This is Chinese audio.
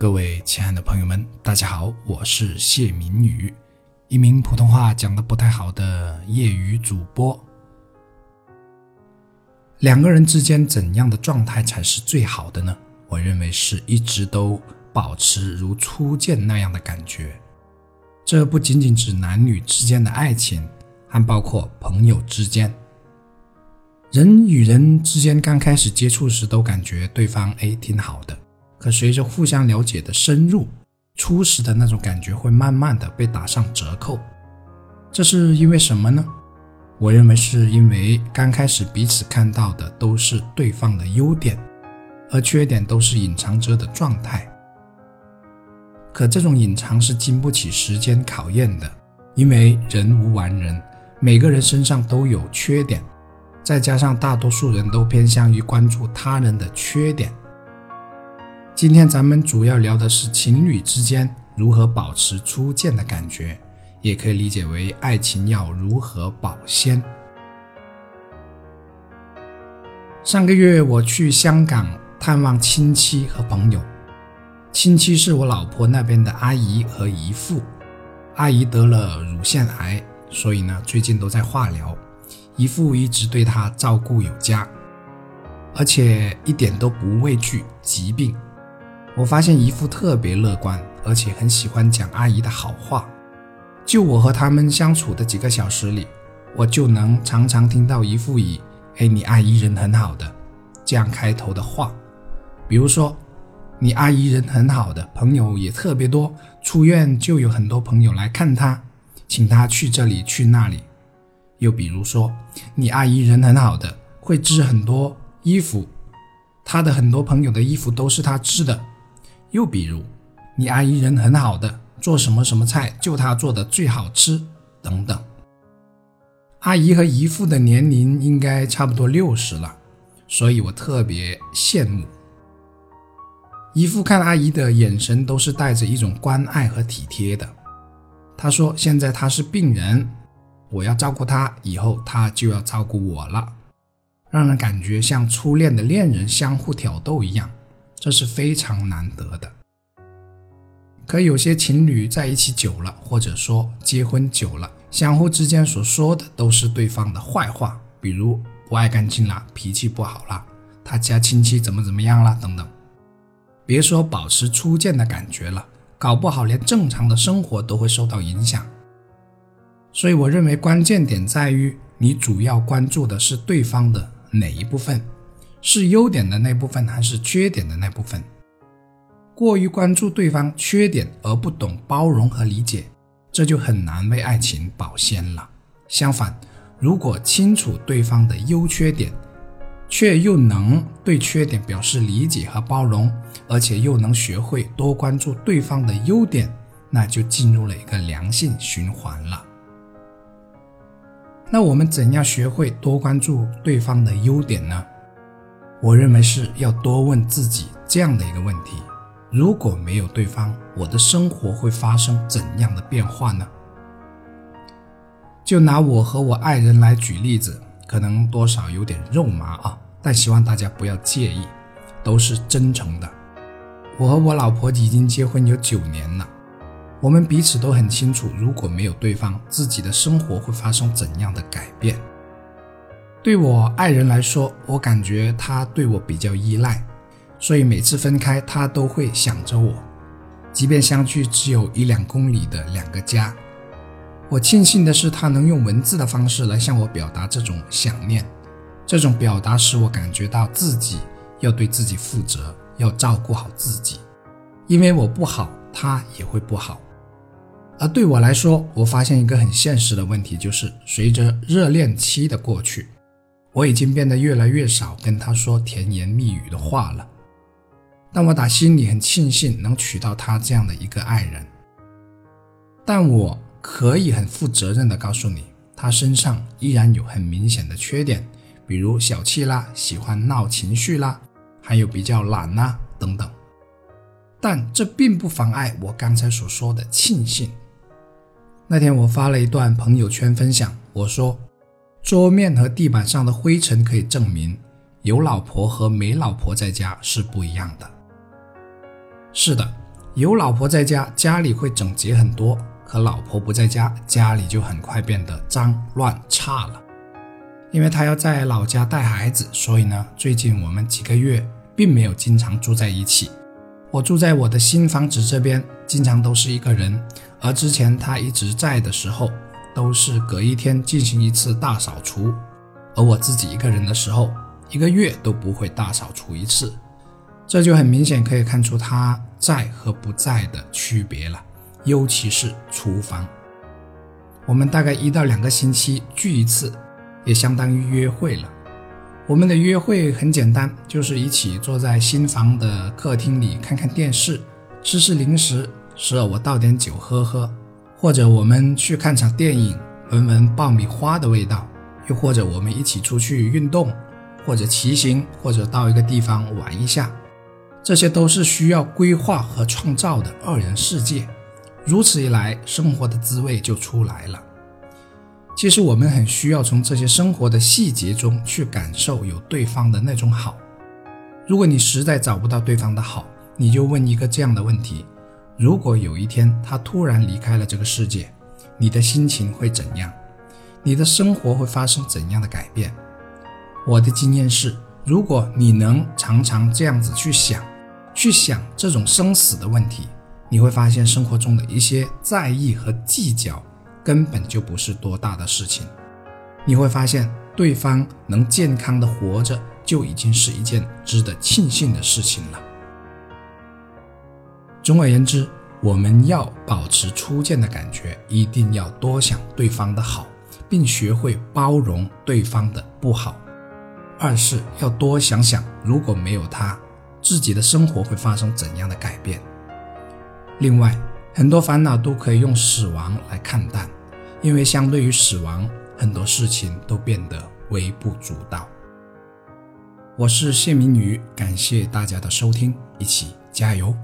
各位亲爱的朋友们，大家好，我是谢明宇，一名普通话讲的不太好的业余主播。两个人之间怎样的状态才是最好的呢？我认为是一直都保持如初见那样的感觉。这不仅仅指男女之间的爱情，还包括朋友之间。人与人之间刚开始接触时都感觉对方哎挺好的。可随着互相了解的深入，初始的那种感觉会慢慢的被打上折扣。这是因为什么呢？我认为是因为刚开始彼此看到的都是对方的优点，而缺点都是隐藏着的状态。可这种隐藏是经不起时间考验的，因为人无完人，每个人身上都有缺点，再加上大多数人都偏向于关注他人的缺点。今天咱们主要聊的是情侣之间如何保持初见的感觉，也可以理解为爱情要如何保鲜。上个月我去香港探望亲戚和朋友，亲戚是我老婆那边的阿姨和姨父，阿姨得了乳腺癌，所以呢最近都在化疗，姨父一直对她照顾有加，而且一点都不畏惧疾病。我发现姨父特别乐观，而且很喜欢讲阿姨的好话。就我和他们相处的几个小时里，我就能常常听到姨父以“哎，你阿姨人很好的”这样开头的话。比如说，你阿姨人很好的，朋友也特别多，出院就有很多朋友来看她，请她去这里去那里。又比如说，你阿姨人很好的，会织很多衣服，她的很多朋友的衣服都是她织的。又比如，你阿姨人很好的，做什么什么菜就她做的最好吃，等等。阿姨和姨父的年龄应该差不多六十了，所以我特别羡慕。姨父看阿姨的眼神都是带着一种关爱和体贴的。他说：“现在他是病人，我要照顾他，以后他就要照顾我了，让人感觉像初恋的恋人相互挑逗一样。”这是非常难得的。可有些情侣在一起久了，或者说结婚久了，相互之间所说的都是对方的坏话，比如不爱干净啦，脾气不好啦，他家亲戚怎么怎么样啦，等等。别说保持初见的感觉了，搞不好连正常的生活都会受到影响。所以我认为关键点在于你主要关注的是对方的哪一部分。是优点的那部分还是缺点的那部分？过于关注对方缺点而不懂包容和理解，这就很难为爱情保鲜了。相反，如果清楚对方的优缺点，却又能对缺点表示理解和包容，而且又能学会多关注对方的优点，那就进入了一个良性循环了。那我们怎样学会多关注对方的优点呢？我认为是要多问自己这样的一个问题：如果没有对方，我的生活会发生怎样的变化呢？就拿我和我爱人来举例子，可能多少有点肉麻啊，但希望大家不要介意，都是真诚的。我和我老婆已经结婚有九年了，我们彼此都很清楚，如果没有对方，自己的生活会发生怎样的改变。对我爱人来说，我感觉他对我比较依赖，所以每次分开，他都会想着我。即便相距只有一两公里的两个家，我庆幸的是，他能用文字的方式来向我表达这种想念。这种表达使我感觉到自己要对自己负责，要照顾好自己。因为我不好，他也会不好。而对我来说，我发现一个很现实的问题，就是随着热恋期的过去。我已经变得越来越少跟他说甜言蜜语的话了，但我打心里很庆幸能娶到他这样的一个爱人。但我可以很负责任的告诉你，他身上依然有很明显的缺点，比如小气啦，喜欢闹情绪啦，还有比较懒啦等等。但这并不妨碍我刚才所说的庆幸。那天我发了一段朋友圈分享，我说。桌面和地板上的灰尘可以证明，有老婆和没老婆在家是不一样的。是的，有老婆在家，家里会整洁很多；可老婆不在家，家里就很快变得脏乱差了。因为他要在老家带孩子，所以呢，最近我们几个月并没有经常住在一起。我住在我的新房子这边，经常都是一个人；而之前他一直在的时候，都是隔一天进行一次大扫除。而我自己一个人的时候，一个月都不会大扫除一次。这就很明显可以看出他在和不在的区别了，尤其是厨房。我们大概一到两个星期聚一次。也相当于约会了。我们的约会很简单，就是一起坐在新房的客厅里看看电视，吃吃零食，时而我倒点酒喝喝，或者我们去看场电影，闻闻爆米花的味道，又或者我们一起出去运动，或者骑行，或者到一个地方玩一下。这些都是需要规划和创造的二人世界。如此一来，生活的滋味就出来了。其实我们很需要从这些生活的细节中去感受有对方的那种好。如果你实在找不到对方的好，你就问一个这样的问题：如果有一天他突然离开了这个世界，你的心情会怎样？你的生活会发生怎样的改变？我的经验是，如果你能常常这样子去想，去想这种生死的问题，你会发现生活中的一些在意和计较。根本就不是多大的事情，你会发现对方能健康的活着就已经是一件值得庆幸的事情了。总而言之，我们要保持初见的感觉，一定要多想对方的好，并学会包容对方的不好。二是要多想想，如果没有他，自己的生活会发生怎样的改变。另外，很多烦恼都可以用死亡来看淡。因为相对于死亡，很多事情都变得微不足道。我是谢明宇，感谢大家的收听，一起加油。